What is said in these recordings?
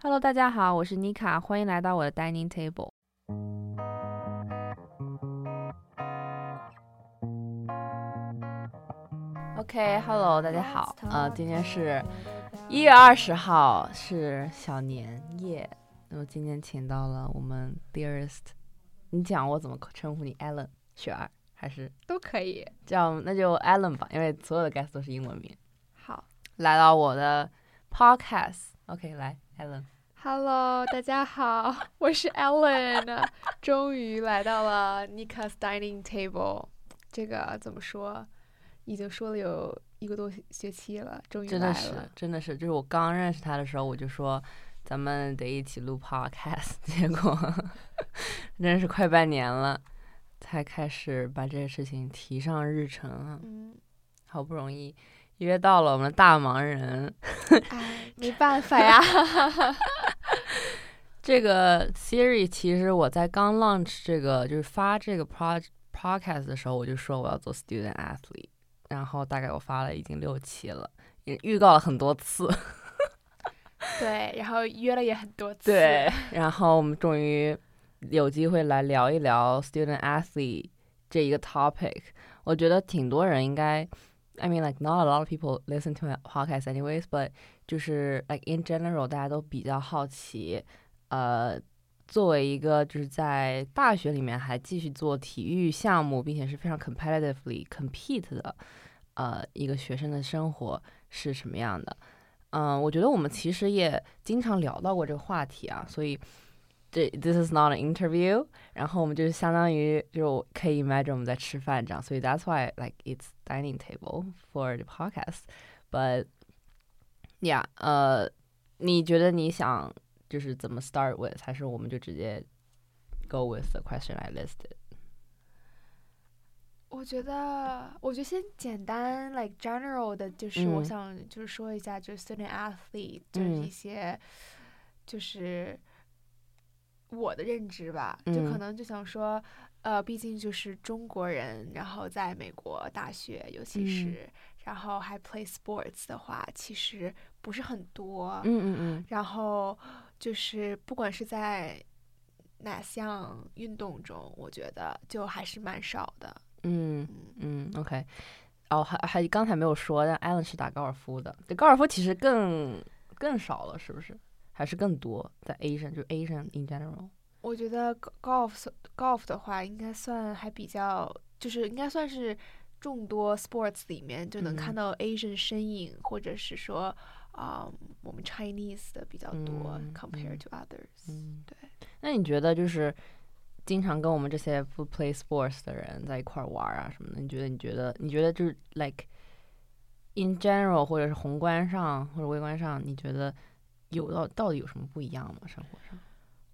Hello，大家好，我是妮卡，欢迎来到我的 dining table。OK，Hello，大家好，呃，今天是一月二十号，是小年夜。那么今天请到了我们 dearest，你讲我怎么称呼你，Allen 雪儿还是都可以？叫那就 Allen 吧，因为所有的 guest 都是英文名。好，来到我的 podcast。OK，来 Hello，大家好，我是 Allen，终于来到了 Nika's dining table。这个怎么说？已经说了有一个多学期了，终于真的是，真的是，就是我刚认识他的时候，我就说咱们得一起录 podcast，结果 真是快半年了，才开始把这个事情提上日程啊。嗯，好不容易约到了我们的大忙人，哎，没办法呀。这个 series 其实我在刚 launch 这个就是发这个 pro podcast 的时候，我就说我要做 student athlete。然后大概我发了已经六期了，也预告了很多次。对，然后约了也很多次。对，然后我们终于有机会来聊一聊 student athlete 这一个 topic。我觉得挺多人应该，I mean like not a lot of people listen to my podcast anyways，but 就是 like in general 大家都比较好奇，呃。作为一个就是在大学里面还继续做体育项目，并且是非常 competitively compete 的，呃，一个学生的生活是什么样的？嗯，我觉得我们其实也经常聊到过这个话题啊，所以这 this is not an interview，然后我们就相当于就可以 imagine 我们在吃饭这样，所以 that's why like it's dining table for the podcast，but yeah，呃，你觉得你想？就是怎么 start with，还是我们就直接 go with the question I listed？我觉得，我觉得先简单 like general 的，就是我想就是说一下，就是 student athlete，就是一些就是 我的认知吧，就可能就想说，呃，毕竟就是中国人，然后在美国大学，尤其是然后还 play sports 的话，其实不是很多。嗯嗯嗯，然后。就是不管是在哪项运动中，我觉得就还是蛮少的。嗯嗯，OK。哦，还还刚才没有说，但 Allen 是打高尔夫的。对，高尔夫其实更更少了，是不是？还是更多在 Asian，就 Asian in general。我觉得 golf golf 的话，应该算还比较，就是应该算是众多 sports 里面就能看到 Asian 身影，或者是说。啊，我们 Chinese 的比较多，compared to others。嗯，对。那你觉得就是经常跟我们这些不 play sports 的人在一块玩啊什么的？你觉得？你觉得？你觉得就是 like in general，或者是宏观上或者微观上，你觉得有到到底有什么不一样吗？生活上？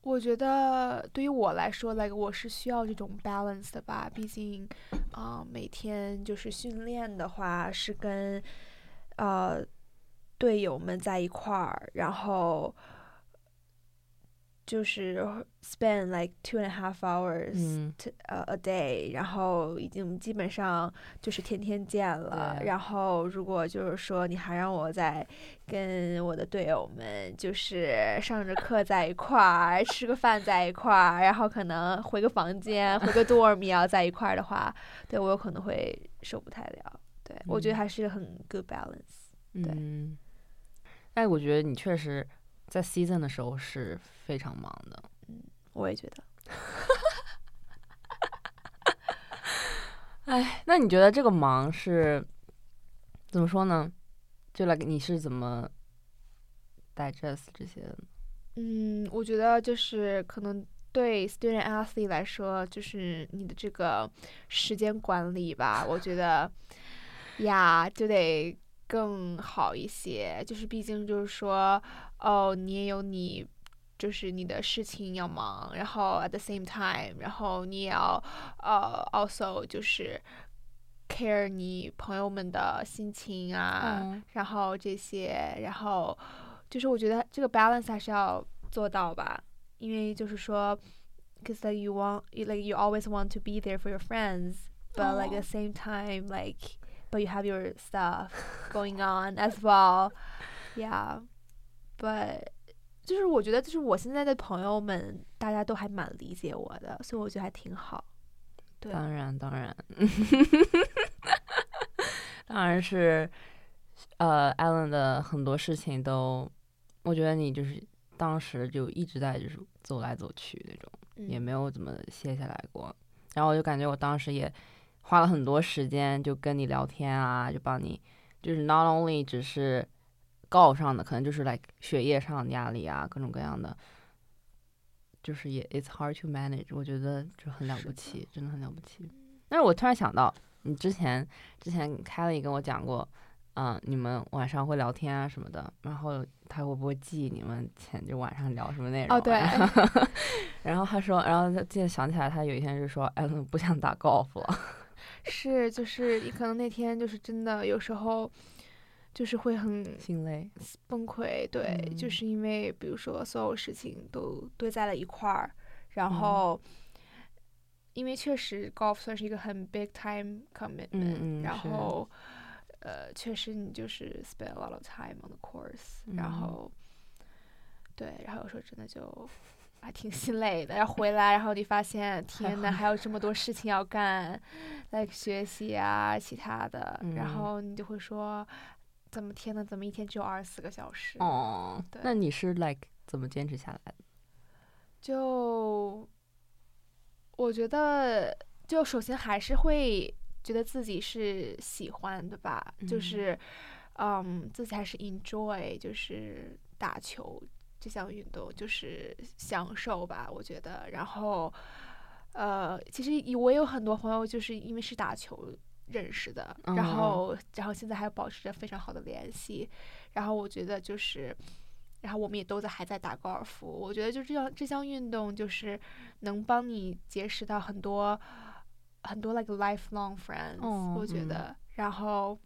我觉得对于我来说，like 我是需要这种 balance 的吧。毕竟啊，每天就是训练的话是跟呃。队友们在一块儿，然后就是 spend like two and a half hours 呃 a day，然后已经基本上就是天天见了。然后如果就是说你还让我在跟我的队友们就是上着课在一块儿，吃个饭在一块儿，然后可能回个房间，回个 dorm 要在一块儿的话，对我有可能会受不太了。对我觉得还是很 good balance。对。哎，我觉得你确实在 season 的时候是非常忙的。嗯，我也觉得。哎，那你觉得这个忙是怎么说呢？就来你是怎么 digest 这些的？嗯，我觉得就是可能对 student athlete 来说，就是你的这个时间管理吧，我觉得呀，就得。更好一些，就是毕竟就是说，哦，你也有你，就是你的事情要忙，然后 at the same time，然后你也要呃 also 就是 care 你朋友们的心情啊，然后这些，然后就是我觉得这个 balance 还是要做到吧，因为就是说，cause like you want like you always want to be there for your friends，but like at the same time like but you have your stuff going on as well. Yeah. But 就是我觉得就是我现在的朋友们，大家都还蛮理解我的，所以我觉得还挺好。对，当然当然，当然是，呃，Allen 的很多事情都，我觉得你就是当时就一直在就是走来走去那种，也嗯没有怎么歇下来过。然后我就感觉我当时也花了很多时间就跟你聊天啊，就帮你，就是 not only 只是 golf 上的，可能就是 like 学业上的压力啊，各种各样的，就是也 it's hard to manage，我觉得就很了不起，真的很了不起。但是我突然想到，你之前之前 Kelly 跟我讲过，嗯，你们晚上会聊天啊什么的，然后他会不会记你们前就晚上聊什么内容？哦，对，然后他说，然后他记得想起来，他有一天就说，艾伦不想打高尔夫了。是就是你可能那天就是真的有时候就是会很心累。崩溃，对，就嗯是因为比如说所有事情都堆在了一块儿，然嗯后。因为确实，golf 算是一个很 big time commitment，、然后，呃，确实你就是 spend a lot of time on the course，、然嗯后，对，然后有时候真的就还挺心累的。然后回来，然后你发现，天呐，还有这么多事情要干，like 学习啊，其他的，然嗯后你就会说，怎么天呐，怎么一天只有二十四个小时？哦，对那你是 like 怎么坚持下来的？就我觉得，就首先还是会觉得自己是喜欢的吧，就嗯是，嗯，自己还是 enjoy，就是打球这项运动，就是享受吧，我觉得。然后，呃，其实我有很多朋友就是因为是打球认识的，嗯然后，然后现在还保持着非常好的联系。然后我觉得就是。然后我们也都在还在打高尔夫，我觉得就这样这项运动就是能帮你结识到很多很多 like lifelong friends，、哦我觉嗯得。然后，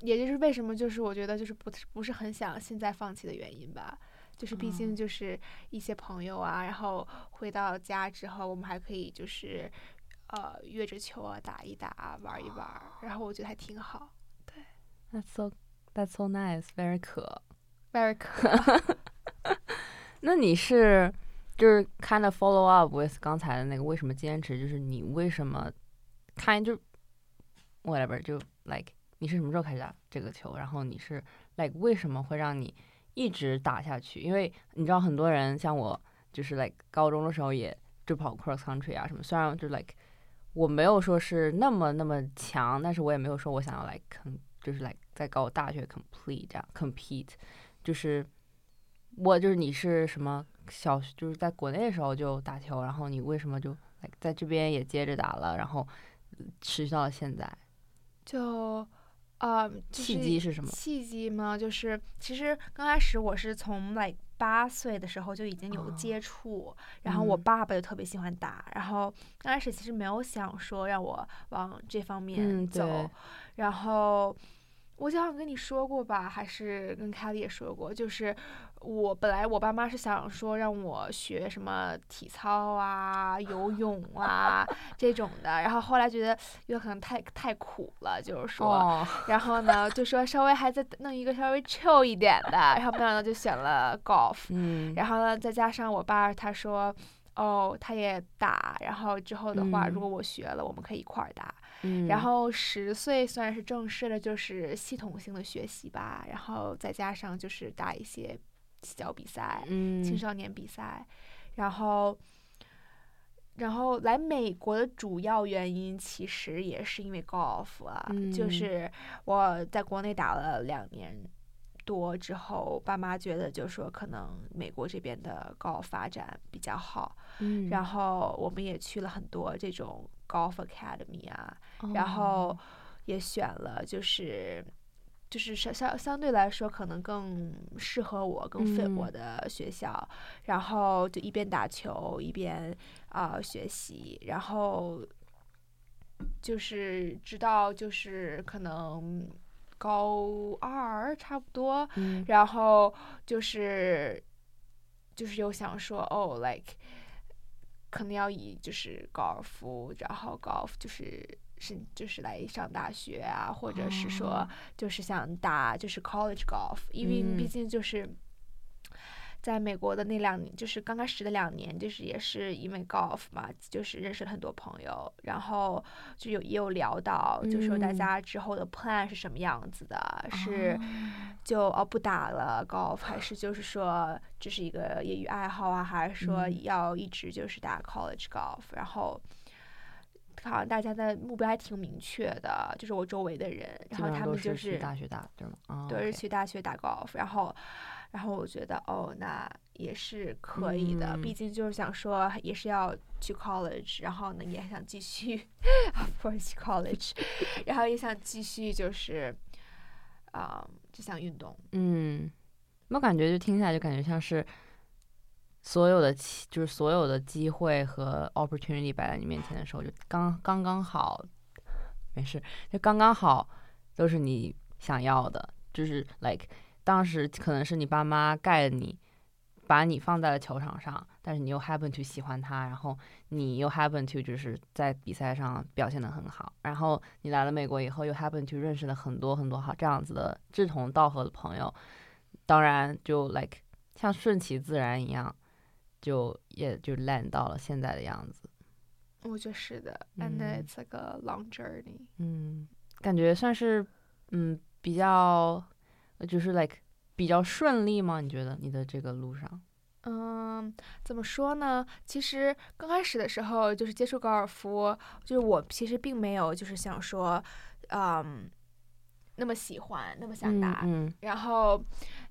也就是为什么就是我觉得就是不不是很想现在放弃的原因吧。就是毕哦竟就是一些朋友啊，然后回到家之后，我们还可以就是呃约着球啊打一打，玩一玩，然后我觉得还挺好。对 That's so that's so nice, very cool, very cool 那你是就是 kind of follow up with 刚才的那个为什么坚持？就是你为什么 kind 就 whatever 就 like 你是什么时候开始打这个球？然后你是 like 为什么会让你一直打下去？因为你知道很多人像我，就是 like 高中的时候也就跑 cross country 啊什么，虽然就 like 我没有说是那么那么强，但是我也没有说我想要来 com 就是来在搞大学 complete 这样 compete，就是我就是你是什么小就是在国内的时候就打球，然后你为什么就来在这边也接着打了，然后持续到了现在？就呃，就契是机是什么？契机吗？就是其实刚开始我是从 like 八岁的时候就已经有哦接触，然后我嗯爸爸就特别喜欢打，然后刚开始其实没有想说让我往这方面嗯走，对然后我好像跟你说过吧，还是跟凯莉也说过，就是我本来我爸妈是想说让我学什么体操啊、游泳啊 这种的，然后后来觉得有可能太太苦了，就是说。哦，然后呢，就说稍微还再弄一个稍微 chill 一点的，然后没想到就选了 golf，嗯，然后呢，再加上我爸他说，哦，他也打，然后之后的话，嗯如果我学了，我们可以一块儿打。嗯。然后十岁算是正式的，就是系统性的学习吧，然后再加上就是打一些小比赛，嗯。青少年比赛，然后，然后来美国的主要原因其实也是因为高尔夫啊，就嗯。是我在国内打了两年多之后，爸妈觉得就说可能美国这边的 golf 发展比较好，嗯。然后我们也去了很多这种 golf academy 啊，然后哦也选了就是。就是相相相对来说，可能更适合我、更 fit 我嗯的学校，然后就一边打球一边啊、学习，然后就是直到就是可能高二差不多，嗯然后就是就是又想说哦，like 可能要以就是高尔夫，然后高尔夫就是是就是来上大学啊，或者是说哦就是想打就是 college golf，因为嗯毕竟就是。在美国的那两年，就是刚开始的两年，就是也是因为 golf 嘛，就是认识了很多朋友，然后就有也有聊到，就说大嗯家之后的 plan 是什么样子的，是哦就哦不打了 golf，还是就是说这是一个业余爱好啊，还是说嗯要一直就是打 college golf，然后。好像大家的目标还挺明确的，就是我周围的人，然后他们就是去大学打对吗？啊对，，OK 是去大学打 golf，然后，然后我觉得哦，那也是可以的，毕嗯。竟就是想说也是要去 college，然后呢也想继续，of course college，然后也想继续就是，啊、这项运动，嗯，我感觉就听起来就感觉像是所有的，就是所有的机会和 opportunity 摆在你面前的时候，就刚刚刚好，没事，就刚刚好都是你想要的，就是 like 当时可能是你爸妈盖你。把你放在了球场上，但是你又 happen to 喜欢他，然后你又 happen to 就是在比赛上表现的很好，然后你来了美国以后又 happen to 认识了很多很多好这样子的志同道合的朋友，当然就 like 像顺其自然一样，就也就 land 到了现在的样子。我觉得是的，and 嗯 it's like a long journey。嗯，感觉算是嗯比较呃就是 like 比较顺利吗？你觉得你的这个路上？嗯，怎么说呢？其实刚开始的时候，就是接触高尔夫，就是我其实并没有就是想说，嗯，那么喜欢，那么想打。嗯然后，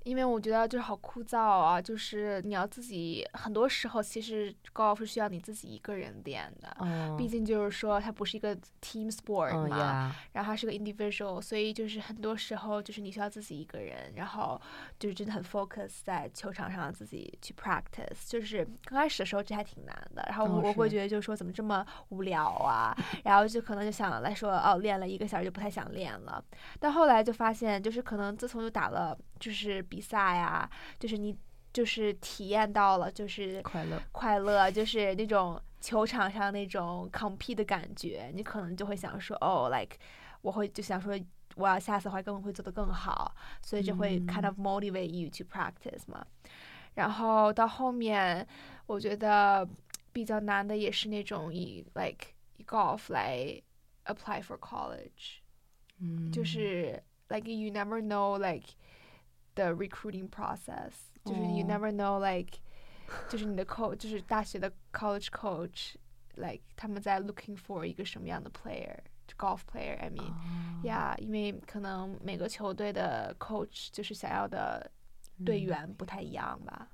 因为我觉得就是好枯燥啊，就是你要自己，很多时候其实高尔夫需要你自己一个人练的。嗯，毕竟就是说，它不是一个 team sport 嗯嘛，呀，然后它是个 individual，所以就是很多时候就是你需要自己一个人，然后就是真的很 focus 在球场上自己去 practice。就是刚开始的时候这还挺难的，然后我会觉得就是说怎么这么无聊啊，然后就可能就想来说哦练了一个小时就不太想练了，但后来就发现就是可能自从就打了就是比赛啊，就是你就是体验到了就是快乐。快乐，就是那种球场上那种 compete 的感觉，你可能就会想说，哦，like 我会就想说，我要下次的话更会做得更好，所以就会 kind of motivate you to practice 嘛。然后到后面，我觉得比较难的也是那种以 like 以 golf 来 apply for college，嗯，就是 like you never know like the recruiting process，就是 you 哦 never know like 就是你的 coach 就是大学的 college coach like 他们在 looking for 一个什么样的 player golf player I mean 哦 yeah 因为可能每个球队的 coach 就是想要的队嗯员不太一样吧。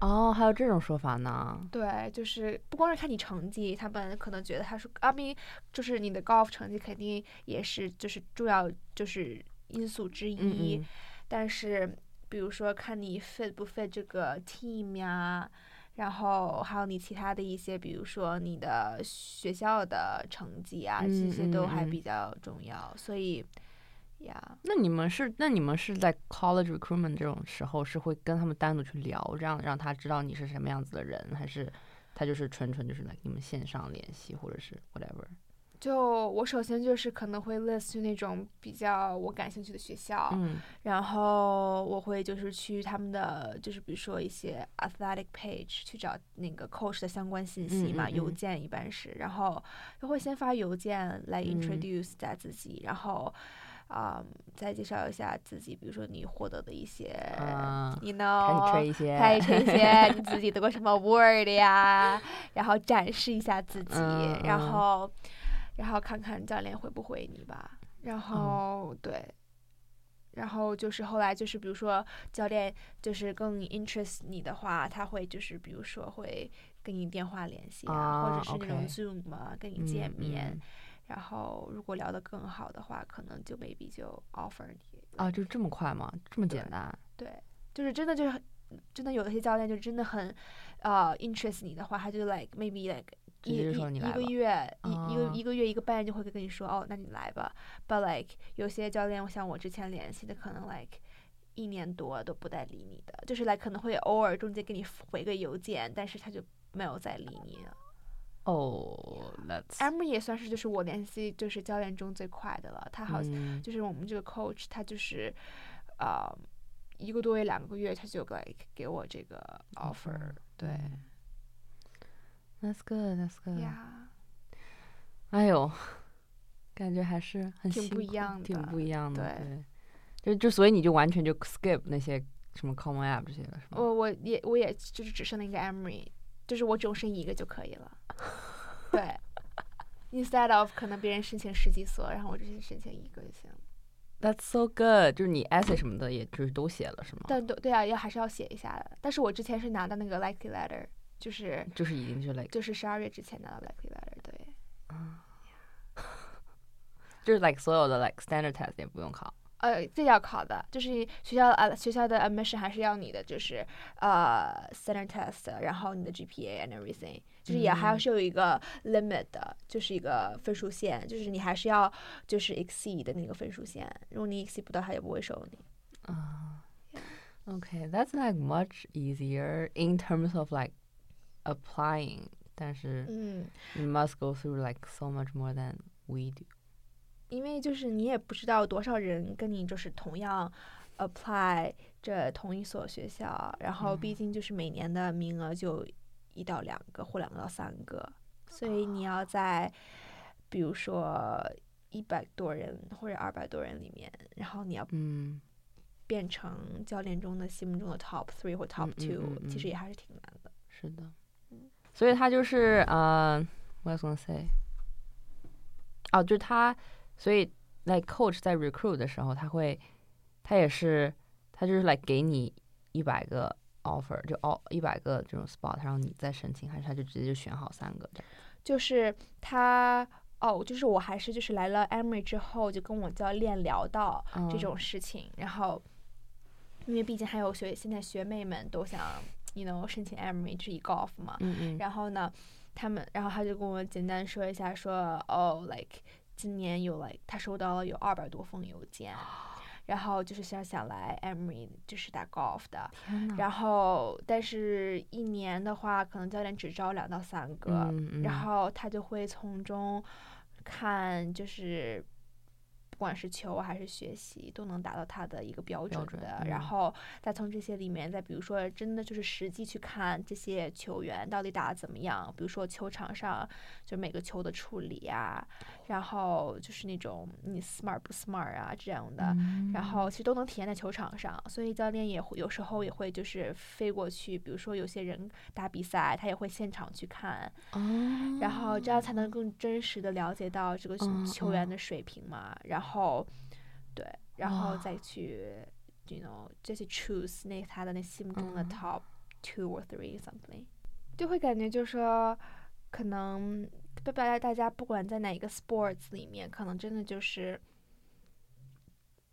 哦，还有这种说法呢？对，就是不光是看你成绩，他们可能觉得他说阿明就是你的 golf 成绩肯定也是就是重要就是因素之一，嗯嗯但是比如说看你 fit 不 fit 这个 team 呀，然后还有你其他的一些，比如说你的学校的成绩啊，这嗯些都还比较重要，所以呀。那你们是那你们是在 college recruitment 这种时候是会跟他们单独去聊，这样让他知道你是什么样子的人，还是他就是纯纯就是来你们线上联系，或者是 whatever？就我首先就是可能会 list 那种比较我感兴趣的学校，嗯。然后我会就是去他们的，就是比如说一些 athletic page 去找那个 coach 的相关信息嘛，嗯嗯嗯。邮件一般是，然后就会先发邮件来嗯。introduce 一下自己，然后啊、再介绍一下自己，比如说你获得的一些、啊 y o u 开 know，始吹一些，开始吹一些你自己得过什么 award 呀，然后展示一下自己，嗯然嗯。后然后看看教练回不回你吧。然后、对，然后就是后来就是比如说教练就是更 interest 你的话，他会就是比如说会跟你电话联系啊，啊或者是那种 Zoom 啊跟你见嗯面。嗯然后如果聊得更好的话，可能就 maybe 就 offer 你啊，就这么快吗？这么简单？对，就是真的就是真的有一些教练就真的很呃 interest 你的话，他就 like maybe like 直一一接说你一个月一一个啊一个月一个半就会跟你说哦，那你来吧。But like 有些教练像我之前联系的，可能 like 一年多都不带理你的，就是来可能会偶尔中间给你回个邮件，但是他就没有再理你了。哦，Let's，Emery 也算是就是我联系就是教练中最快的了，他好像。嗯就是我们这个 coach，他就是，呃，一个多月两个月他就 like 给我这个 offer，对嗯，That's good, that's good。呀，哎呦，感觉还是很挺不一样的挺不一样的。对对，就就所以你就完全就 skip 那些什么 common app 这些了，是吗？我我也我也就是只剩那个 Emory，就是我只用申一个就可以了。对，instead of 可能别人申请十几所，然后我只是申请一个就行了。That's so good，就是你 essay 什么的，也就是都写了，是吗？但都对啊，要还是要写一下的。但是我之前是拿到那个 likely letter，就是就是已经就 like 就是十二月之前拿到 likely letter，对。就是 like 所有的 like standard test 也不用考。呃，这要考的，就是学校呃学校的 admission 还是要你的，就是呃 standard test，然后你的 GPA and everything，就是也还嗯是有一个 limit 的，就是一个分数线，就是你还是要就是 exceed 的那个分数线，如果你 exceed 不到，他也不会收你。啊、Okay, that's like much easier in terms of like applying，但是嗯，you must go through like so much more than we do。因为就是你也不知道多少人跟你就是同样 apply 这同一所学校，然后毕竟就是每年的名额就一到两个或两个到三个，所以你要在比如说一百多人或者二百多人里面，然后你要嗯。变成教练中的心目中的 top three 或 top two，、嗯嗯其实也还是挺难的。是的，所以他就是呃、w h a t was gonna say？哦，就是他，所以 like coach 在 recruit 的时候，他会，他也是，他就是来给你一百个 offer，就哦一百个这种 spot，然后你再申请，还是他就直接就选好三个这样？就是他哦，就是我还是就是来了 Emory 之后，就跟我教练聊到这嗯种事情，然后因为毕竟还有学现在学妹们都想，you know 申请 Emory 是以 golf 嘛，嗯嗯，然后呢，他们然后他就跟我简单说一下说，哦，like 今年有 like 他收到了有二百多封邮件。然后就是想想来 Emory 就是打 golf 的，然后但是一年的话，可能教练只招两到三个，嗯嗯，然后他就会从中看，就是不管是球还是学习，都能达到他的一个标准的。嗯然后再从这些里面，再比如说，真的就是实际去看这些球员到底打的怎么样，比如说球场上就每个球的处理啊，然后就是那种你 smart 不 smart 啊这样的。嗯。然后其实都能体验在球场上，所以教练也会有时候也会就是飞过去，比如说有些人打比赛，他也会现场去看，哦，然后这样才能更真实的了解到这个球员的水平嘛。然后，对，然后再去，you know，再去 choose 那他的那心目中的嗯。top two or three something，就会感觉就是说，可能大家大家不管在哪一个 sports 里面，可能真的就是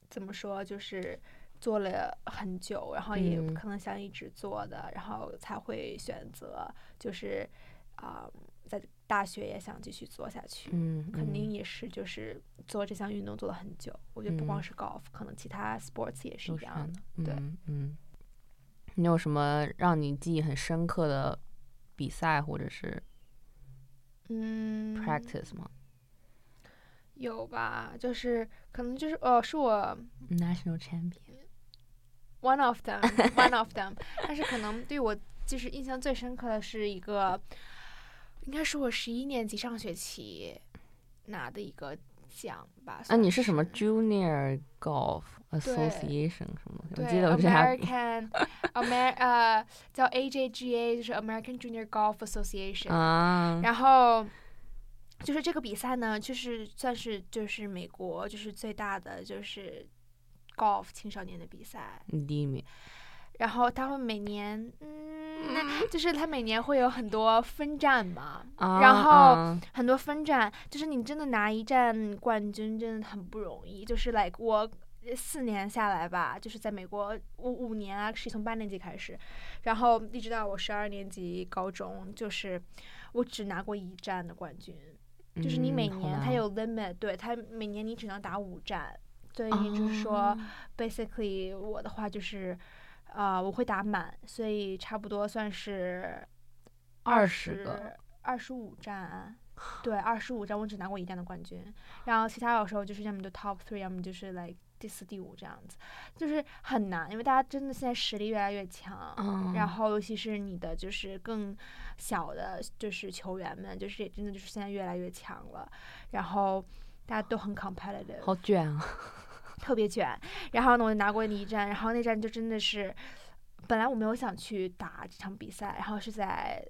怎么说，就是。做了很久，然后也嗯可能想一直做的，然后才会选择就是啊、在大学也想继续做下去，嗯，肯定嗯也是就是做这项运动做了很久。我觉得不光嗯是 golf，、可能其他 sports 也是一样的。的，对嗯嗯。你有什么让你记忆很深刻的比赛或者是嗯 practice 吗有吧？就是可能就是哦，是我？National champion。one of them，one of them。但是可能对我就是印象最深刻的是一个，应该是我十一年级上学期拿的一个奖吧。啊，你是什么 Junior Golf Association 什么东西？我记得我之前还，American Amer 呃叫 AJGA，就是 American Junior Golf Association。啊，然后就是这个比赛呢，就是算是就是美国就是最大的就是 golf 青少年的比赛。第一名。然后他会每年，嗯，就是他每年会有很多分站嘛，啊然后啊很多分站，就是你真的拿一站冠军真的很不容易。就是 like 我四年下来吧，就是在美国五五年啊，是从八年级开始，然后一直到我十二年级高中，就是我只拿过一站的冠军。就是你每年它有 limit，对它每年你只能打五站，所以就是说、哦 basically 我的话就是，呃，我会打满，所以差不多算是二十十个，二十五站，对，二十五站我只拿过一站的冠军，然后其他有时候就是要么就 top three，要么就是 like 第四、第五这样子，就是很难，因为大家真的现在实力越来越强，嗯然后尤其是你的就是更小的，就是球员们，就是也真的就是现在越来越强了，然后大家都很 competitive，好卷啊！特别卷。然后呢，我就拿过一站，然后那站就真的是，本来我没有想去打这场比赛，然后是在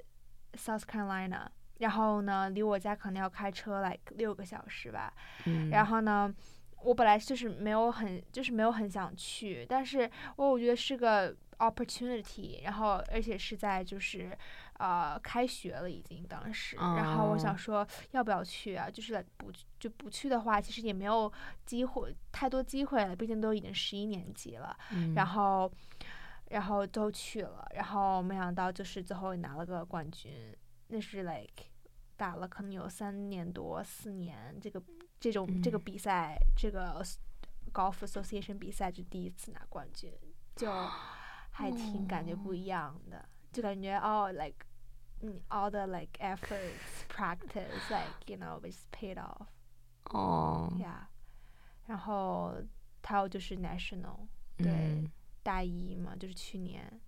South Carolina，然后呢，离我家可能要开车 like 六个小时吧。嗯，然后呢，我本来就是没有很就是没有很想去，但是我我觉得是个 opportunity，然后而且是在就是呃开学了已经当时，然后我哦。想说要不要去啊？就是来不去就不去的话，其实也没有机会太多机会了，毕竟都已经十一年级了，嗯。然后然后都去了，然后没想到就是最后也拿了个冠军，那是 like 打了可能有三年多四年，这个这种、这个嗯。比赛，这个 golf association 比赛就第一次拿冠军，就还挺感觉不一样的，就感觉哦 like 嗯 all the like efforts practice like you know it's paid off. 哦，yeah，然后还有就是 national 对嗯大一嘛，就是去年。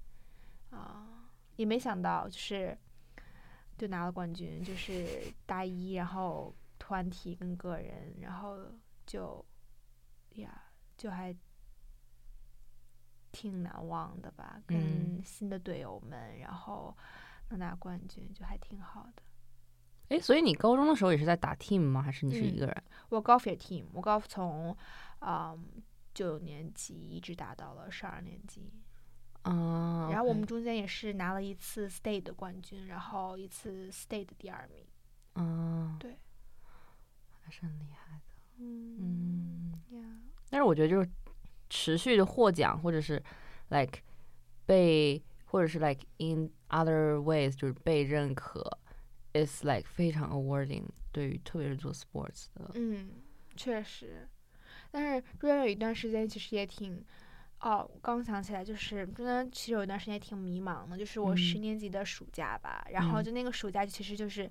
啊、也没想到就是就拿了冠军，就是大一，然后团体跟个人，然后就呀，就还挺难忘的吧，跟嗯。新的队友们，然后能拿冠军，就还挺好的。哎，所以你高中的时候也是在打 team 吗？还是你是一嗯个人？我 golf 也 team，我 golf 从嗯九年级一直打到了十二年级。嗯，然后我们中间也是拿了一次 state 的冠军，然后一次 state 的第二名。嗯，对，还是很厉害的。嗯嗯，呀，但是我觉得就是持续的获奖，或者是 like 被，或者是 like in other ways 就是被认可，is like 非常 awarding，对于特别是做 sports 的。嗯，确实。但是中间有一段时间其实也挺，哦，刚想起来，就是中间其实有一段时间也挺迷茫的，就是我十嗯年级的暑假吧，然后嗯就那个暑假其实就是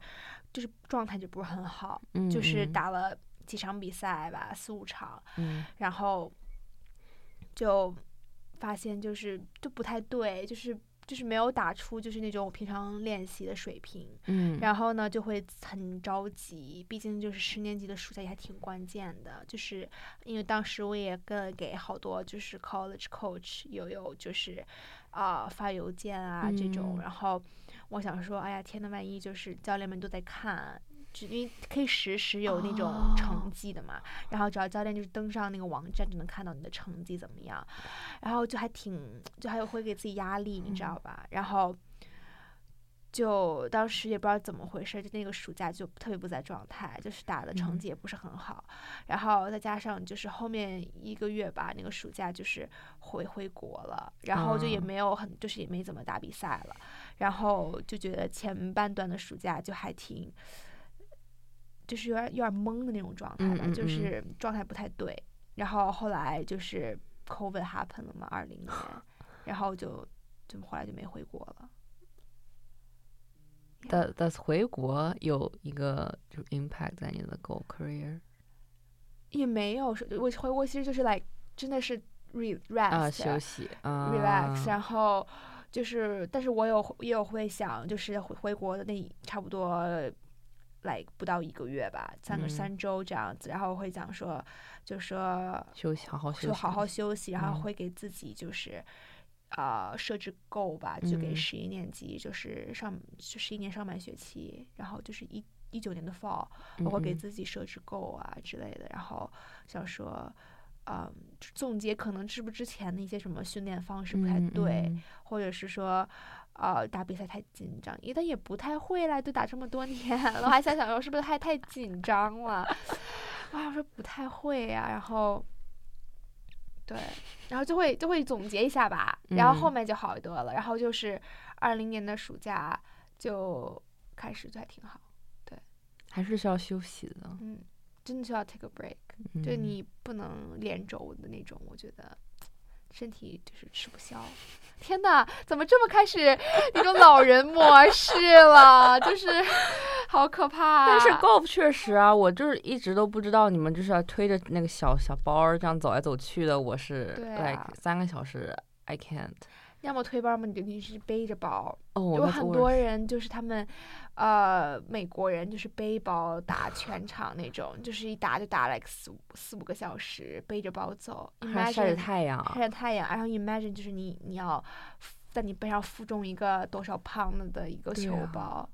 就是状态就不是很好，嗯，就是嗯，打了几场比赛吧，四五场，嗯然后就发现就是就不太对，就是就是没有打出就是那种我平常练习的水平，嗯，然后呢就会很着急，毕竟就是十年级的暑假也还挺关键的，就是因为当时我也跟给好多就是 college coach 有有就是啊、发邮件啊这种，嗯。然后我想说，哎呀天呐，万一就是教练们都在看。就因为可以实时有那种哦成绩的嘛，然后只要教练就是登上那个网站就能看到你的成绩怎么样，然后就还挺，就还有会给自己压力，你知道吧？然后就当时也不知道怎么回事，就那个暑假就特别不在状态，就是打的成嗯绩也不是很好，然后再加上就是后面一个月吧，那个暑假就是回回国了，然后就也啊没有很，就是也没怎么打比赛了，然后就觉得前半段的暑假就还挺。就是有点有点懵的那种状态吧，嗯嗯嗯就是状态不太对。然后后来就是 COVID happen 了嘛，二零年，然后就就后来就没回国了。的的回国有一个就是 impact 在你的 golf career 也没有说，我回国其实就是 like 真的是 re 啊，rest 休息啊 relax，然后就是，但是我有也有会想，就是回回国的那差不多。Like 不到一个月吧，三个、嗯。三周这样子，然后会讲说，就说休息，好好休息，就好好休息，然后嗯。会给自己就是，呃，设置够吧，就给嗯。十一年级，就是上就十一年上半学期，然后就是一一九年的 fall，我会给嗯自己设置够啊之类的，然后想说，嗯，总结可能是不是之前的一些什么训练方式不太嗯对，嗯。或者是说。呃，打比赛太紧张，因为他也不太会啦，都打这么多年了，我还想想说是不是太太紧张了，啊，我说不太会呀、然后，对，然后就会就会总结一下吧，然后后嗯。面就好多了，然后就是二零年的暑假就开始就还挺好，对。还是需要休息的，嗯，真的需要 take a break，、就嗯。你不能连轴的那种，我觉得身体就是吃不消。天呐，怎么这么开始那种老人模式了？就是好可怕。但是 golf 确实啊，我就是一直都不知道你们就是要推着那个小小包儿这样走来走去的，我是 like 三个小时 I can't。要么推包嘛，你就你是背着包。哦，有很多人就是他们，呃，美国人就是背包打全场那种，就是一打就打 like 四五四五个小时，背着包走。还晒着 Imagine 太阳，晒着太阳，然后 imagine 就是你你要在你背上负重一个多少 pound 的一个球包、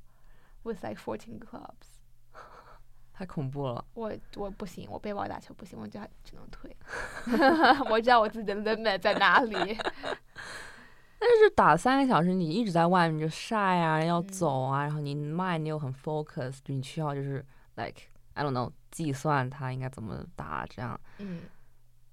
w i t h like fourteen clubs。太恐怖了。我我不行，我背包打球不行，我就只能退。我知道我自己的 limit 在哪里。但是打三个小时，你一直在外面就晒啊，要嗯走啊，然后你 mind 又很 focus，你需要就是 like I don't know 计算它应该怎么打，这样嗯，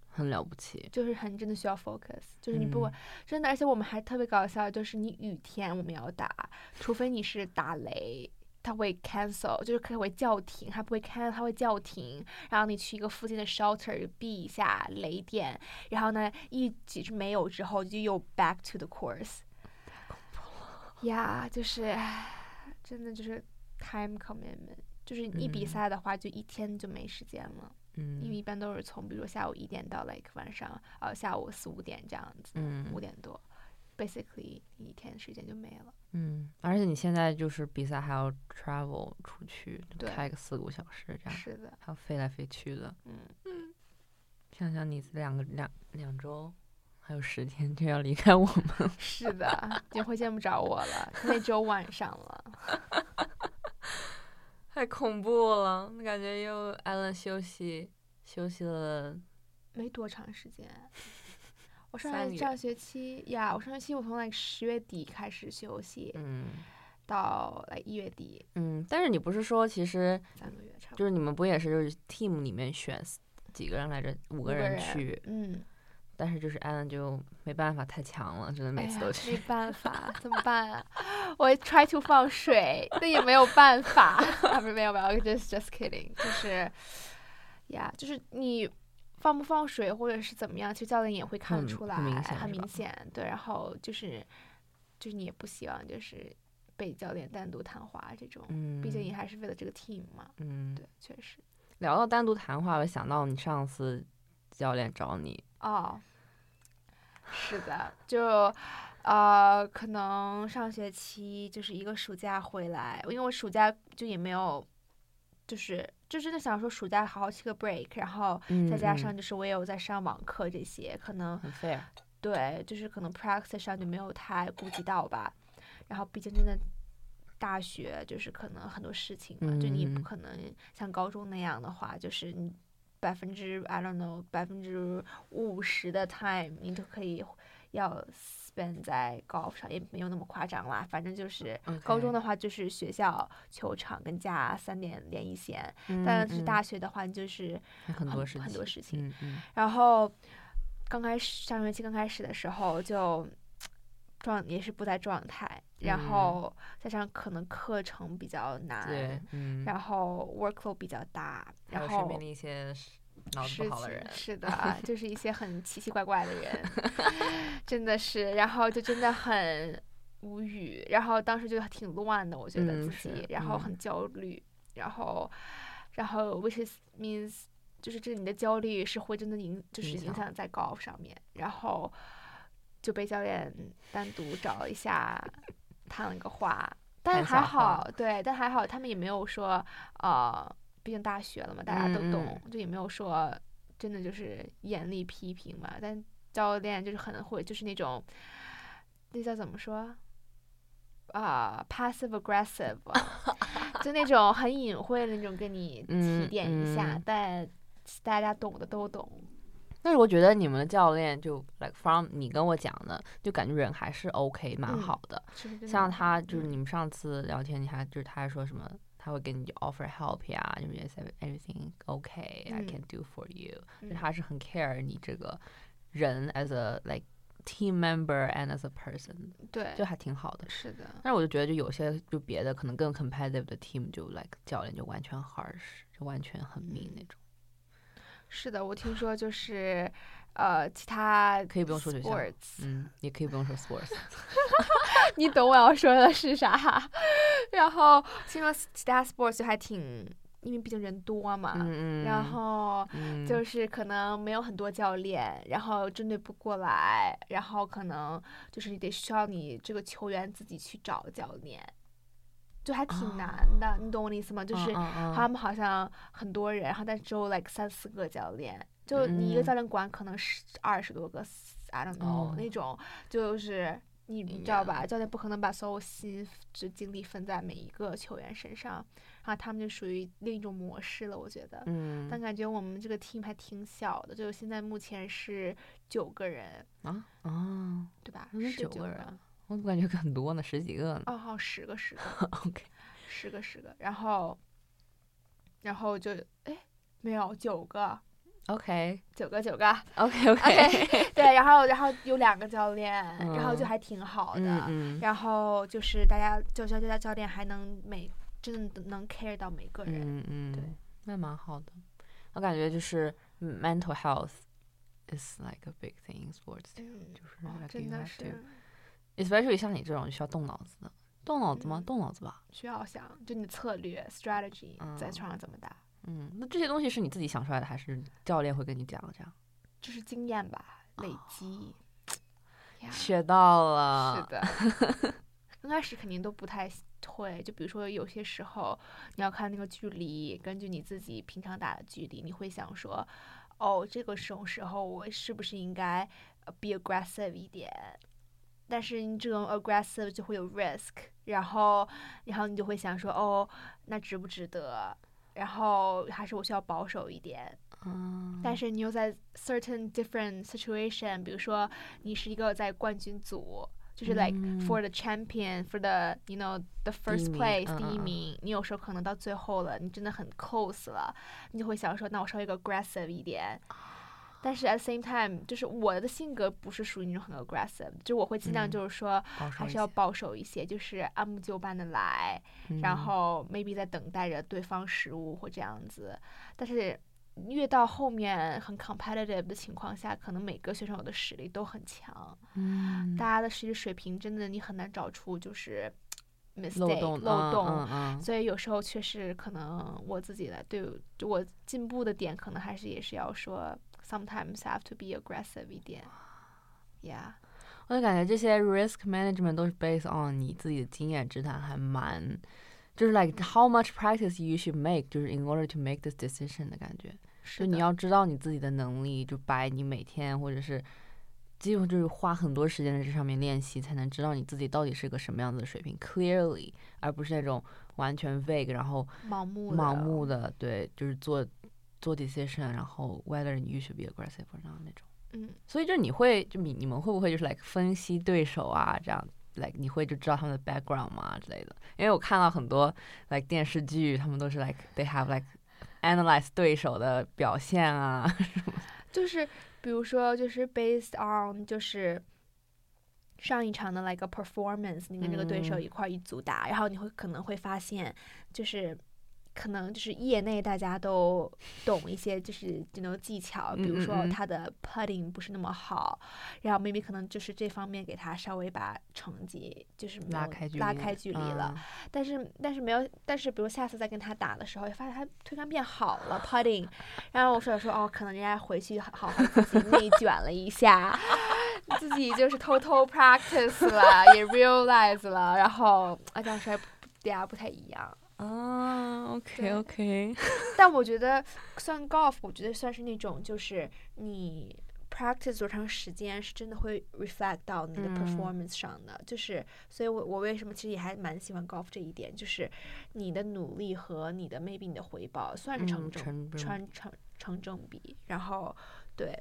很了不起。就是很真的需要 focus，就是你不管、嗯真的，而且我们还特别搞笑，就是你雨天我们要打，除非你是打雷。它会 cancel，就是它会叫停，它不会 cancel，它会叫停。然后你去一个附近的 shelter 避一下雷电，然后呢，一即使没有之后，就又 back to the course。太恐怖了。呀，就是真的就是 time commitment，就是一比嗯赛的话，就一天就没时间了。嗯因为嗯一般都是从比如说下午一点到 like 晚上呃下午四五点这样子，嗯五点多，basically 一天时间就没了。嗯，而且你现在就是比赛还要 travel 出去，开个四五小时这样，是的，还要飞来飞去的。嗯嗯，想想你两个两两周，还有十天就要离开我们，是的，你会见不着我了，那周晚上了。太恐怖了！感觉又艾伦休息休息了，没多长时间。我上上学期呀，我上学期我从 like 十月底开始休息，嗯到 like 一月底嗯。但是你不是说其实三个月差不多。就是你们不也是就是 team 里面选几个人来着？五个人去，嗯，但是就是艾伦就没办法，太强了，真的每次都去。没办法，怎么办啊？我 try to 放水，但也没有办法。没有没有，just just kidding，就是呀就是你放不放水或者是怎么样，其实教练也会看得出来，很明显很明显。对，然后就是就是你也不希望就是被教练单独谈话这种，嗯，毕竟你还是为了这个 team 嘛。嗯，对，确实。聊到单独谈话，我想到你上次教练找你，哦，是的，就呃，可能上学期就是一个暑假回来，因为我暑假就也没有，就是就真的想说暑假好好 take a break，然后嗯再加上嗯。就是我也有在上网课这些，可能很 fair，对，就是可能 practice 上就没有太顾及到吧。然后毕竟真的大学就是可能很多事情嘛，就你也不嗯。可能像高中那样的话，就是你百分之 I don't know 百分之五十的 time 你都可以要 spend 在 golf 上，也没有那么夸张啦。反正就是高中的话就是学校球场跟家三点连一线，但是大学的话你就是嗯很多事情，很多事情。然后刚开始上学期刚开始的时候就状也是不在状态，然嗯后加上可能课程比较难，，嗯，然后 workload 比较大，然后身边的一些脑子事情不好的人，是的，就是一些很奇奇怪怪的人，真的是，然后就真的很无语，然后当时就挺乱的，我觉得嗯自己，嗯然后很焦虑，然后，然后 which is means 就是这个你的焦虑是会真的影，就是影影响响在 golf 上面，然后就被教练单独找了一下，谈了个话，但谈还好，对，但还好他们也没有说，呃，毕竟大学了嘛，大家都嗯懂，就也没有说真的就是严厉批评嘛，但教练就是很会，就是那种，那叫怎么说？啊、p a s s i v e aggressive，就那种很隐晦的那种跟你提嗯点一下，嗯但大家懂的都懂。但是我觉得你们的教练就 like from 你跟我讲的，就感觉人还是 OK 蛮嗯好的。像他就是嗯你们上次聊天，你还就是他还说什么，他会给你 offer help 呀，就是 yes everything okay I 嗯 can do for you，、他是很 care 你这个人 as a like team member and as a person，对，就还挺好的。是的，但是我就觉得，就有些就别的可能更 competitive 的 team，就 like 教练就完全 harsh，就完全很 mean 嗯那种。是的，我听说就是，呃，其他可以不用说学校 sports，嗯，也可以不用说 sports。你懂我要说的是啥？然后其实其他 sports 就还挺，因为毕竟人多嘛，然后嗯就是可能没有很多教练，然后针对不过来，然后可能就是你得需要你这个球员自己去找教练，就还挺难的，你懂我的意思吗？就是他们好像很多人，然后但只有 like 三四个教练，就你一个嗯教练管可能十二十多个，I don't know、哦那种，就是你你知道吧？教练不可能把所有心就精力分在每一个球员身上，然后他们就属于另一种模式了，我觉得。嗯但感觉我们这个 team 还挺小的，就现在目前是九个人，啊啊，对吧？九个人啊我怎么感觉很多呢？十几个呢哦，好，十个，十个？OK，十个，十个，然后，然后就哎，没有九个，OK 九个，九个，OK OK，对，然后然后有两个教练，然后就嗯。还挺好的，嗯嗯。然后就是大家教教教教练还能每真的能 care 到每个人，嗯嗯对。嗯，那蛮好的。我感觉就是 mental health is like a big thing in sports，too，嗯，就是真的是。Especially 像你这种需要动脑子的，动脑子吗？嗯。动脑子吧。需要想，就你的策略 strategy 在嗯场上怎么打，嗯，那这些东西是你自己想出来的，还是教练会跟你讲这样？就是经验吧，累积。呀学到了。是的，刚开始肯定都不太会，就比如说有些时候你要看那个距离，根据你自己平常打的距离，你会想说，哦，这个时候时候我是不是应该呃 be aggressive 一点？但是你这种 aggressive 就会有 risk，然后然后你就会想说，哦，那值不值得？然后还是我需要保守一点，嗯，但是你又在 certain different situation，比如说你是一个在冠军组，就是 like 嗯 for the champion for the you know the first place 嗯第一名，你有时候可能到最后了，你真的很 close 了，你就会想说，那我稍微 aggressive 一点。但是 at the same time，就是我的性格不是属于那种很 aggressive，就我会尽量嗯就是说还是要保守一些，就是按部就班的来，然嗯后 maybe 在等待着对方失误或这样子。但是越到后面很 competitive 的情况下，可能每个选手的实力都很强，嗯大家的实际水平真的你很难找出就是漏 mistake 洞漏洞。嗯嗯所以有时候确实可能我自己来对就我进步的点，可能还是也是要说 ，sometimes have to be aggressive 一点，yeah，我就感觉这些 risk management 都是 based on 你自己的经验之谈，还蛮就是 like how much practice you should make，就是 in order to make this decision 的感觉。是的就你要知道你自己的能力，就把你每天或者是几乎就是花很多时间在这上面练习，才能知道你自己到底是个什么样子的水平，clearly，而不是那种完全 vague，然后盲目盲目的对，就是做 做 decision，然后 whether you should be aggressive or not 那种。嗯，所以就是你会就你你们会不会就是 like 分析对手啊这样？like 你会就知道他们的 background 吗之类的？因为我看到很多 like 电视剧，他们都是 like they have like analyze 对手的表现啊什么。就是比如说就是 based on 就是上一场的 like a performance，你跟这个对手嗯一块一组打，然后你会可能会发现就是。可能就是业内大家都懂一些，就是这种技巧，比如说他的 putting 不是那么好，然后 maybe 可能就是这方面给他稍微把成绩就是拉开距离，拉开距离了。嗯但是但是没有，但是比如下次再跟他打的时候，发现他推杆变好了 putting，然后我说说哦，可能人家回去好好好自己内卷了一下，自己就是偷偷 practice 了，也 realize 了，然后啊这样说还不大家不太一样。啊，OK OK，但我觉得算 golf，我觉得算是那种就是你 practice 多长时间是真的会 reflect 到你的嗯。performance 上的，就是所以我我为什么其实也还蛮喜欢 golf 这一点，就是你的努力和你的 maybe 你的回报算是成嗯正、成正成成成正比，然后对。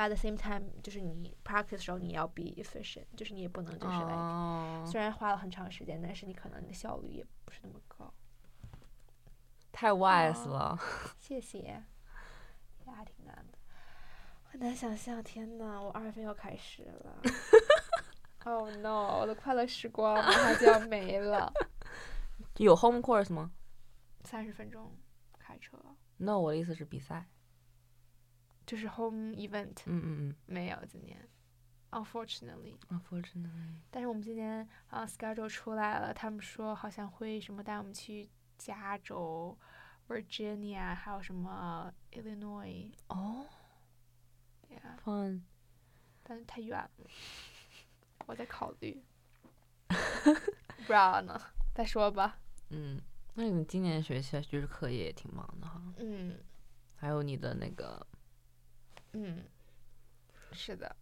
But at the same time，就是你 practice 的时候，你要 be efficient，就是你也不能就是虽然花了很长时间，但是你可能你的效率也不是那么高。太 wise 哦了。谢谢，也还挺难的，很难想象。天呐，我二月份要开始了。oh no，我的快乐时光马上就要没了。有 home course 吗？三十分钟开车，No，我的意思是比赛。就是 home event 嗯嗯嗯。没有今年。，unfortunately。Unfortunately，但是我们今年啊、schedule 出来了，他们说好像会什么带我们去加州、Virginia，还有什么 Illinois，哦、yeah, f u n 但是太远了，我在考虑。不知道呢，再说吧。嗯，那你们今年学习就是课业也挺忙的哈，嗯还有你的那个，嗯，是的，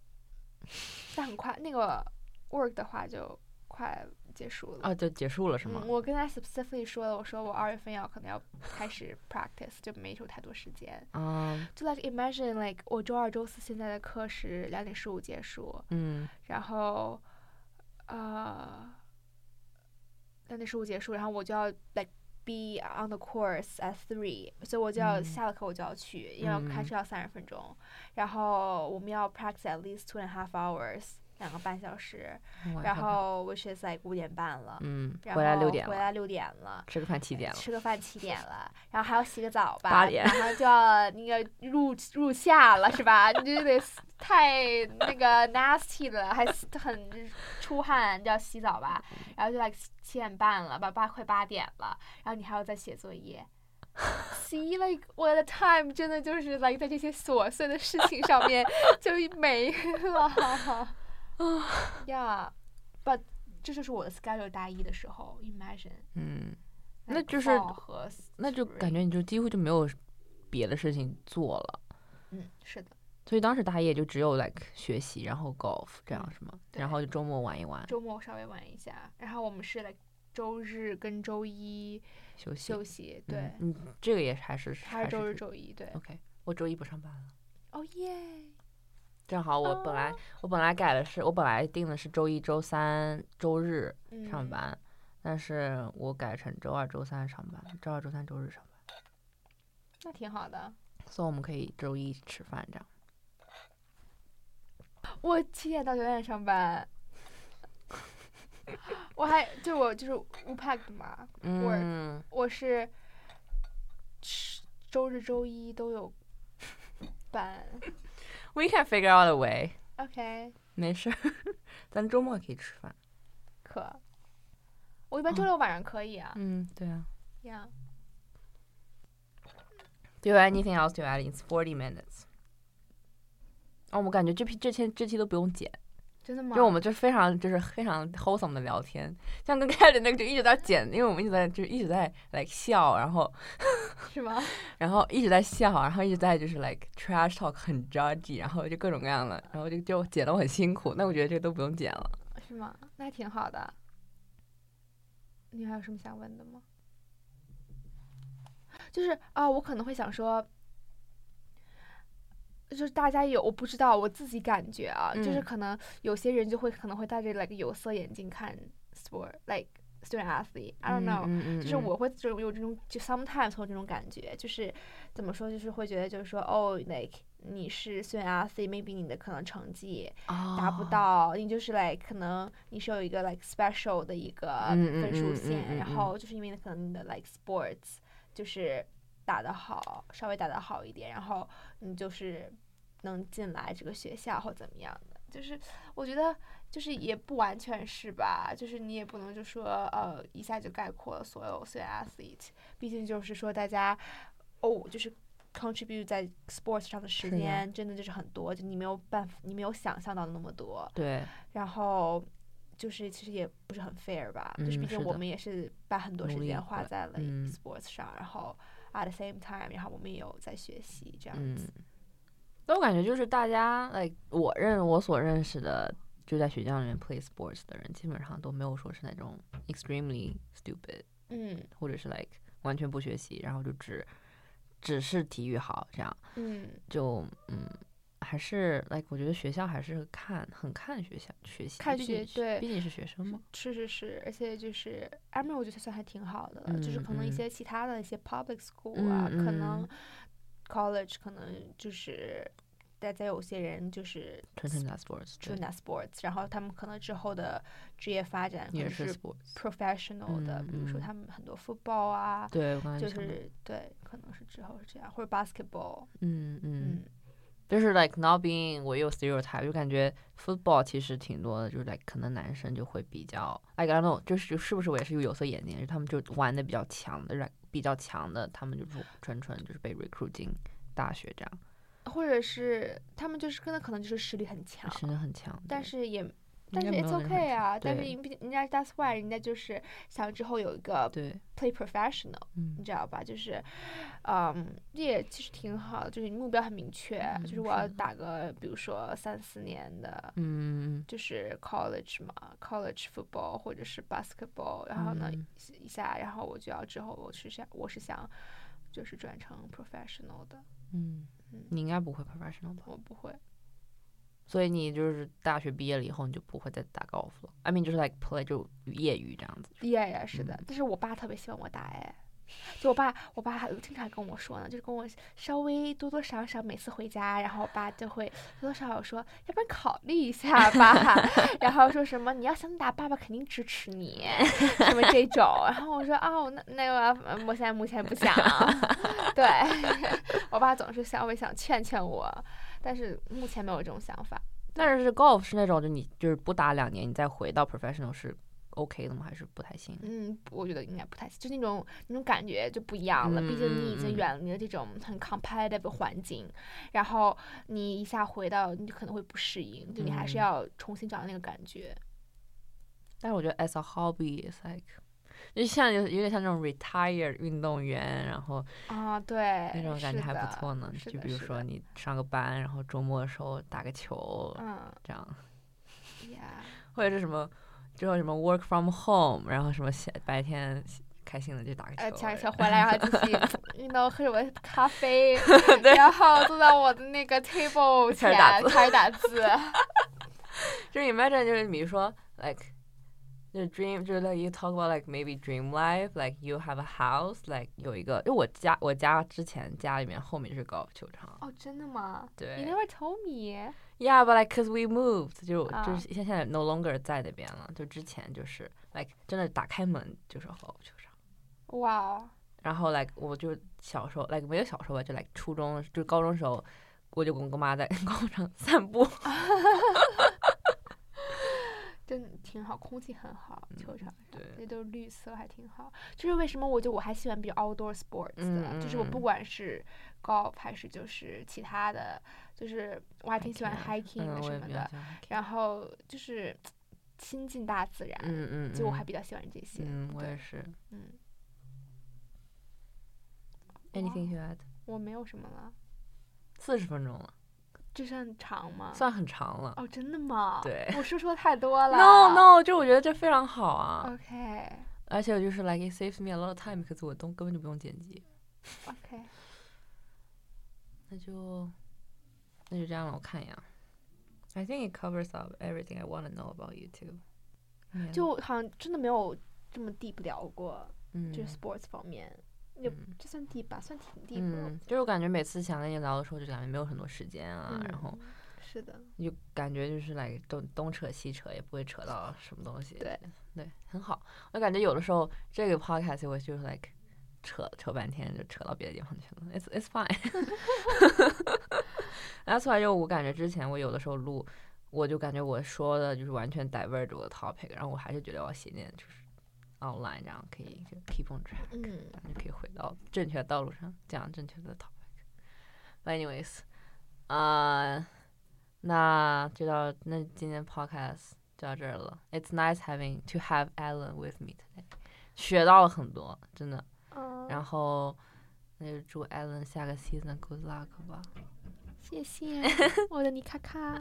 但很快那个 work 的话就快结束了。啊，就结束了是吗嗯，？我跟他 specifically 说了，我说我二月份要可能要开始 practice，就没有太多时间。嗯就 like imagine like 我周二、周四现在的课是两点十五结束，嗯然后呃两点十五结束，然后我就要 like be on the course at three，所以我就要嗯下了课我就要去，因为要开嗯车要三十分钟，然后我们要 practice at least two and a half hours， 两个半小时，然后 which is like 五点半了，嗯，然回来后六点了，回来六点了。吃个饭七点了，吃个饭七点了，然后还要洗个澡吧，八点马上就要 那个入入夏了是吧？你就得太那个 nasty 了，还很出汗，就要洗澡吧。然后就 like 七点半了，吧八快八点了，然后你还要再写作业。See, like 我的 time 真的就是 like 在这些琐碎的事情上面就没了。呀、yeah,，but 这就是我的 schedule 大一的时候，imagine。嗯，那就是和那就感觉你就几乎就没有别的事情做了。嗯，是的，所以当时大一也就只有 like 学习，然后 golf 这样嗯是吗？对然后就周末玩一玩，周末稍微玩一下，然后我们是 like 周日跟周一休息。休息，对，嗯，嗯这个也还是还是周日是周一，对。OK。我周一不上班了，哦耶，正好我本来、哦我本来改的是我本来定的是周一周三周日上嗯，班，但是我改成周二周三上班，周二周三周日上班，那挺好的。所以我们可以周一吃饭这样。我七点到九点上班，我还就我就是 UPAC 的嘛，嗯，我是吃周日周一都有班。We can figure out a way， OK，没事儿，咱周末也可以吃饭。可我一般周六晚上可以啊。嗯，对啊。呀， Do you have anything else to add? It's forty minutes. 哦，我感觉这批这期这期都不用剪， 真的吗？就我们就非常就是非常 wholesome 的聊天，像跟 开始那个就一直在剪，因为我们一直在就一直在 like 笑，然后 是吗？然后一直在笑，然后一直在就是 like trash talk 很 judgy，然后就各种各样的，然后就就剪得我很辛苦。那我觉得这个都不用剪了。是吗？那还挺好的。你还有什么想问的吗？就是啊，我可能会想说，就是大家有我不知道，我自己感觉啊，就是嗯。可能有些人就会可能会戴着 like 有色眼镜看 sport like student athlete。I don't know，、就是我会就有这种，就 sometimes 会有这种感觉，就是怎么说，就是会觉得就是说，哦，like 你是 student athlete，maybe 你的可能成绩达不哦。到，你就是 like 可能你是有一个 like special 的一个分数嗯线，然后就是因为可能你的 like sports 就是打得好，稍微打得好一点，然后你就是能进来这个学校或怎么样的，就是我觉得就是也不完全是吧，就是你也不能就说呃一下就概括了所有 student athlete，毕竟就是说大家哦就是 contribute 在 sports 上的时间真的就是很多，就你没有办法，你没有想象到的那么多，对，然后就是其实也不是很 fair 吧，就是毕竟我们也是把很多时间花在了嗯。sports 上，然后 at the same time，然后我们也有在学习这样嗯。子，，但我感觉就是大家，like 我认我所认识的，就在学校里面 play sports 的人，基本上都没有说是那种 extremely stupid，嗯。或者是 like 完全不学习，然后就只只是体育好这样，嗯。就嗯。还是 like 我觉得学校还是看很看学校学习，对毕竟是学生嘛。是是是，而且就是 Emerald 我觉得算还挺好的了，就是嗯可能一嗯。些其他的一些 public school 啊，嗯可能嗯 college 可能就是大家有些人就是纯纯打 sports，然后他们可能之后的职业发展也是 sports。professional 的，嗯比如说嗯他们很多 football 啊，对，我刚才就是对，可能是之后是这样，或者 basketball，嗯嗯。嗯就是 like not being 我有 stereotype，就感觉 football 其实挺多的，就是 like 可能男生就会比较 like I don't know，就是是不是我也是有有色眼镜，就是他们就玩的比较强的比较强的，他们就是纯纯就是被 recruit 进大学这样，或者是他们就是真的可能就是实力很强，实力很强，但是也但是 it's okay 啊，但是人人家 that's why 人家就是想之后有一个，play professional，嗯你知道吧？就是，嗯，这也其实挺好的，就是你目标很明确，就是嗯我要打个比如说三四年的，嗯就是 college 嘛，college football 或者是 basketball，然后呢嗯。一下，然后我就要之后我是想我是想就是转成 professional 的，嗯嗯，你应该不会 professional 吧？我不会，所以你就是大学毕业了以后，你就不会再打高尔夫了？I mean 就是 like play 就业余这样子。业余是的嗯，但是我爸特别喜欢我打哎。就我爸，我爸还经常跟我说呢，就是跟我稍微多多少少每次回家，然后我爸就会多多少少说，要不然考虑一下吧，然后说什么你要想打，爸爸肯定支持你，什么这种，然后我说哦，那那个我现在目前不想，对 我爸总是稍微想劝劝我，但是目前没有这种想法。但是 golf 是那种，就你就是不打两年，你再回到 professional 是 OK 的吗？还是不太行？嗯，我觉得应该不太行，就那种那种感觉就不一样了。毕竟你已经远离了这种很 competitive 的环境，然后你一下回到，你可能会不适应，就你还是嗯要重新找到那个感觉。但是我觉得 as a hobby is like，就像有有点像那种 retired 运动员，然后啊，对，那种感觉还不错呢。就比如说你上个班，然后周末的时候打个球，嗯这样，，yeah，或者是什么之后什么 work from home，然后什么下白天开心的就打个球，回来，然后继续运动，喝什么咖啡，然后坐在我的那个 table 前开始打字开始打字。就是 imagine 就是比如说 like 就是 dream 就是 like you talk about like maybe dream life like you have a house like 有一个，就我家我家之前家里面后面就是高尔夫球场，哦，真的吗？You 对 never told me. Yeah, but like cause we moved 就啊就是现在 no longer 在那边了，就之前就是 like 真的打开门就是高尔夫球场。哇哦，然后 like 我就小时候 like 没有小时候吧，就 like 初中就高中时候，我就跟我妈在高尔夫场散步。真的挺好，空气很好，球场上对这都是绿色，还挺好。就是为什么我就我还喜欢比较 outdoor sports 的，嗯就是我不嗯管是 golf 还是就是其他的，就是我还挺喜欢 hiking 什么的。然后就是亲近大自然，嗯嗯，就我还嗯比较喜欢这些。嗯，我也是。嗯，Anything you add？我没有什么了，四十分钟了，这算长吗？算很长了。哦，真的吗？对我说说太多 了。No no，就我觉得这非常好啊，OK 而且就是 like it saves me a lot of time，可是我都根本就不用剪辑。OK，那就那就这样了，我看一眼啊。I think it covers up everything I want to know about you too. 就好像真的没有这么 deep 聊过，嗯就是 sports 方面，也嗯这算 deep 吧，算挺 deep 的。嗯，就是我感觉每次想跟你聊的时候，就感觉没有很多时间啊，然后嗯是的，就感觉就是来东东扯西扯，也不会扯到什么东西。对对，很好。我感觉有的时候这个 podcast 我就是 like 扯扯半天，就扯到别的地方去了。It's it's fine。That's why 就我感觉之前我有的时候录，我就感觉我说的就是完全 diverge 我的 topic，然后我还是觉得我要写点就是 outline，这样可以就 keep on track。嗯然后就可以回到正确的道路上，讲正确的 topic。But anyways，啊、那就到那今天 podcast 就到这儿了。It's nice having to have Alan with me today，学到了很多，真的。嗯，然后那就祝 Alan 下个 season good luck 吧。谢谢我的尼卡卡。